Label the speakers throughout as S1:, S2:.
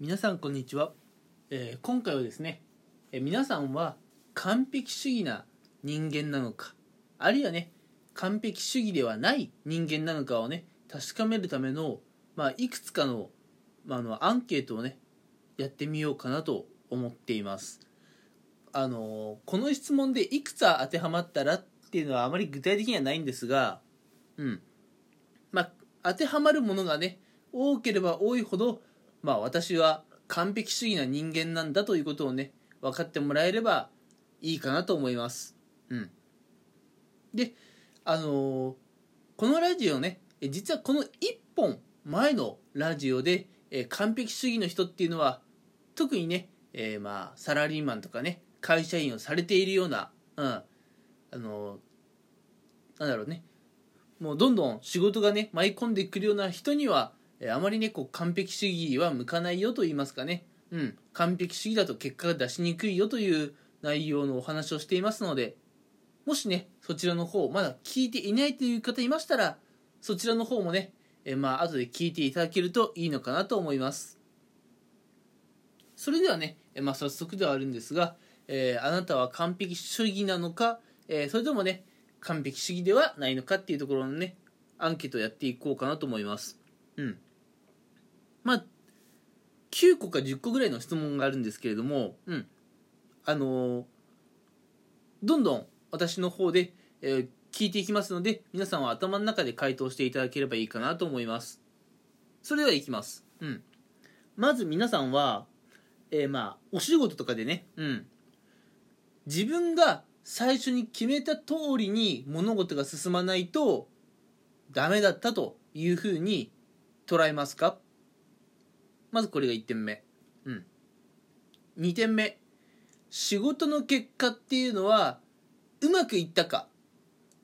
S1: 皆さんこんにちは、えー今回はですね、えー皆さんは完璧主義な人間なのかあるいはね完璧主義ではない人間なのかをね確かめるための、まあ、いくつかの,、まあ、あのアンケートをねやってみようかなと思っています。あのこの質問でいくつ当てはまったらっていうのはあまり具体的にはないんですがうん。まあ当てはまるものがね多ければ多いほどまあ私は完璧主義な人間なんだということをね分かってもらえればいいかなと思います。うん。であのーこのラジオね実はこの1本前のラジオで、えー完璧主義の人っていうのは特にね、えーまあサラリーマンとかね会社員をされているようなうん。あのーなんだろうね。もうどんどん仕事がね舞い込んでくるような人にはあまりねこう完璧主義は向かないよと言いますかね、うん、完璧主義だと結果が出しにくいよという内容のお話をしていますのでもしねそちらの方まだ聞いていないという方いましたらそちらの方もね、えまあ後で聞いていただけるといいのかなと思います。それではね、えまあ、早速ではあるんですが、えーあなたは完璧主義なのか、えーそれともね完璧主義ではないのかっていうところのねアンケートをやっていこうかなと思います。うん。まあ9個か10個ぐらいの質問があるんですけれどもうん。あのーどんどん私の方で、えー聞いていきますので皆さんは頭の中で回答していただければいいかなと思います。それではいきます。うん。まず皆さんはえーまあお仕事とかでねうん。自分が最初に決めた通りに物事が進まないとダメだったというふうに捉えますか？まずこれが1点目。うん。2点目。仕事の結果っていうのはうまくいったか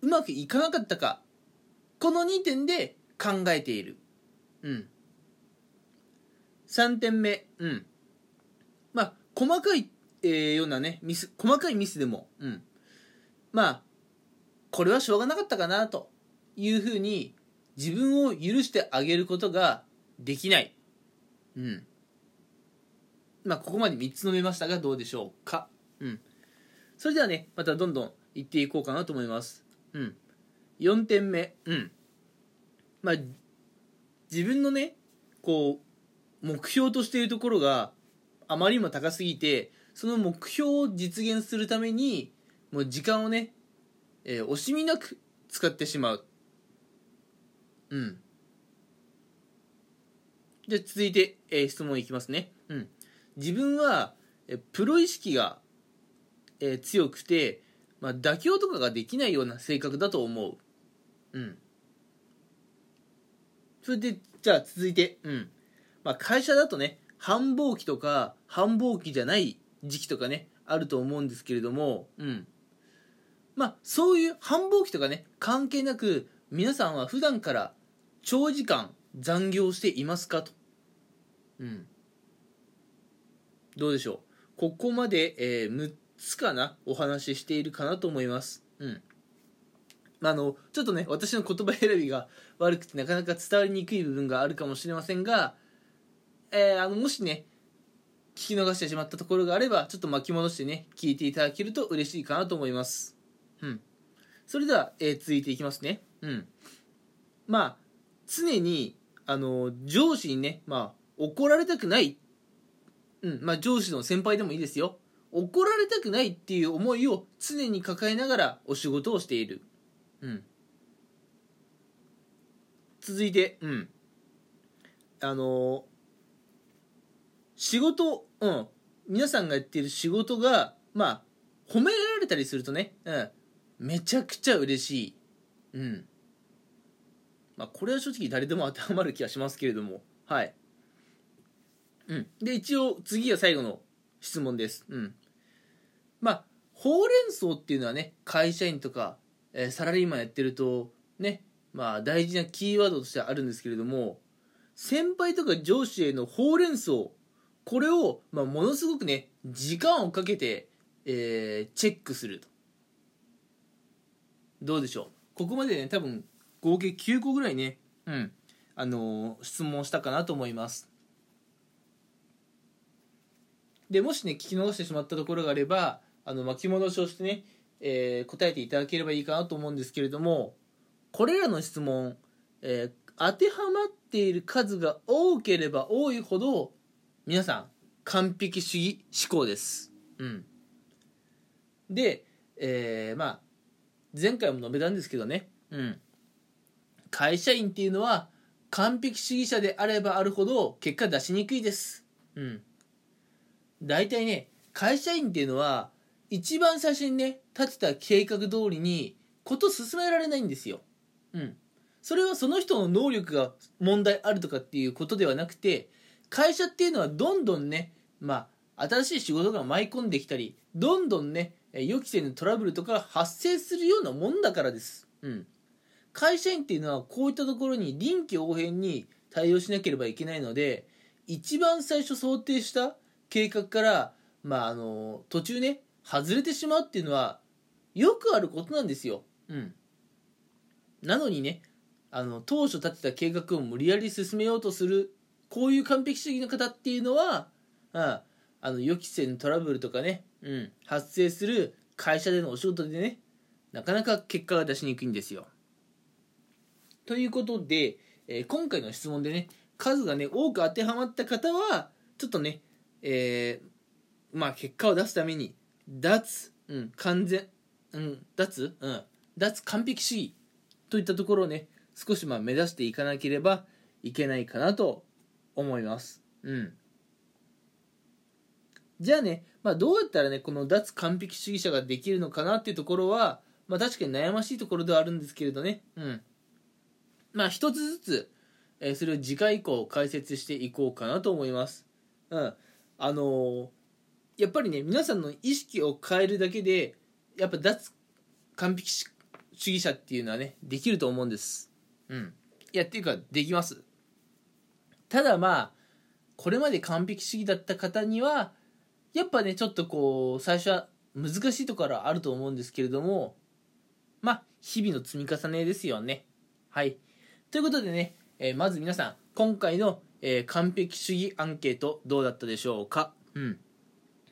S1: うまくいかなかったかこの2点で考えている。うん。3点目。うん。まあ細かい、えーようなねミス細かいミスでも。うん。まあこれはしょうがなかったかなというふうに自分を許してあげることができない。うん。まあここまで3つ述べましたがどうでしょうか。うん。それではねまたどんどん言っていこうかなと思います。うん。4点目。うん。まあ自分のねこう目標としているところがあまりにも高すぎてその目標を実現するためにもう時間をね、えー惜しみなく使ってしまう。うんじゃあ続いて、えー質問いきますね。うん。自分は、えプロ意識が、えー強くて、まあ、妥協とかができないような性格だと思う。うん。それでじゃあ続いて。うん。まあ会社だとね繁忙期とか繁忙期じゃない時期とかねあると思うんですけれども。うん。まあそういう繁忙期とかね関係なく皆さんは普段から長時間残業していますかと。うん。どうでしょう？ここまで、えー6つかな？お話ししているかなと思います。うん。まああのちょっとね私の言葉選びが悪くてなかなか伝わりにくい部分があるかもしれませんが、えーあのもしね聞き逃してしまったところがあればちょっと巻き戻してね聞いていただけると嬉しいかなと思います。うん。それでは、えー続いていきますね。うん。まあ常にあの上司にねまあ怒られたくない。うん。まあ上司の先輩でもいいですよ。怒られたくないっていう思いを常に抱えながらお仕事をしている。うん。続いてうん。あの仕事うん。皆さんがやっている仕事がまあ褒められたりするとね、うん、めちゃくちゃ嬉しい。うん。まあこれは正直誰でも当てはまる気がしますけれども。はいうん。で一応次が最後の質問です。うん。まあほうれん草っていうのはね会社員とか、えーサラリーマンやってるとねまあ大事なキーワードとしてあるんですけれども先輩とか上司へのほうれん草これを、まあ、ものすごくね時間をかけて、えーチェックすると。どうでしょう？ここまでね多分合計9個ぐらいねうん。あのー質問したかなと思いますでもしね聞き逃してしまったところがあればあの巻き戻しをしてね、えー答えていただければいいかなと思うんですけれどもこれらの質問、えー当てはまっている数が多ければ多いほど皆さん完璧主義思考です。うん、で、えーまあ前回も述べたんですけどね、うん、会社員っていうのは完璧主義者であればあるほど結果出しにくいです。うん。大体ね、会社員っていうのは一番最初にね、立てた計画通りにこと進められないんですよ。うん。それはその人の能力が問題あるとかっていうことではなくて、会社っていうのはどんどんね、まあ、新しい仕事が舞い込んできたり、どんどんね、予期せぬトラブルとか発生するようなもんだからです。うん。会社員っていうのはこういったところに臨機応変に対応しなければいけないので一番最初想定した計画から、まあ、あの途中ね外れてしまうっていうのはよくあることなんですよ。うん、なのにねあの当初立てた計画を無理やり進めようとするこういう完璧主義の方っていうのは、うん、あの予期せぬトラブルとかね、うん、発生する会社でのお仕事でねなかなか結果が出しにくいんですよ。ということで、えー今回の質問でね数がね多く当てはまった方はちょっとね、えーまあ結果を出すために脱、うん、完全、うん、脱、うん、脱完璧主義といったところをね少しまあ目指していかなければいけないかなと思います。うんじゃあね、まあ、どうやったらねこの脱完璧主義者ができるのかなっていうところは、まあ、確かに悩ましいところではあるんですけれどね、うん、まあ一つずつ、えーそれを次回以降解説していこうかなと思います。うん、あのーやっぱりね皆さんの意識を変えるだけでやっぱ脱完璧主義者っていうのはねできると思うんです。うん、いやっていうかできます。ただまあこれまで完璧主義だった方にはやっぱねちょっとこう最初は難しいところはあると思うんですけれどもまあ日々の積み重ねですよね。はい。ということでね、えーまず皆さん、今回の、えー完璧主義アンケートどうだったでしょうか？うん。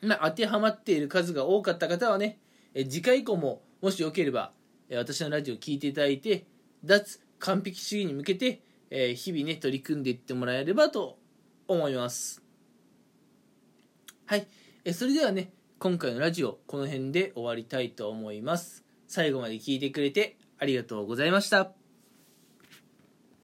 S1: まあ、当てはまっている数が多かった方はね、えー次回以降も、もしよければ、えー私のラジオを聞いていただいて、脱完璧主義に向けて、えー日々ね、取り組んでいってもらえればと思います。はい。えーそれではね、今回のラジオ、この辺で終わりたいと思います。最後まで聞いてくれてありがとうございました。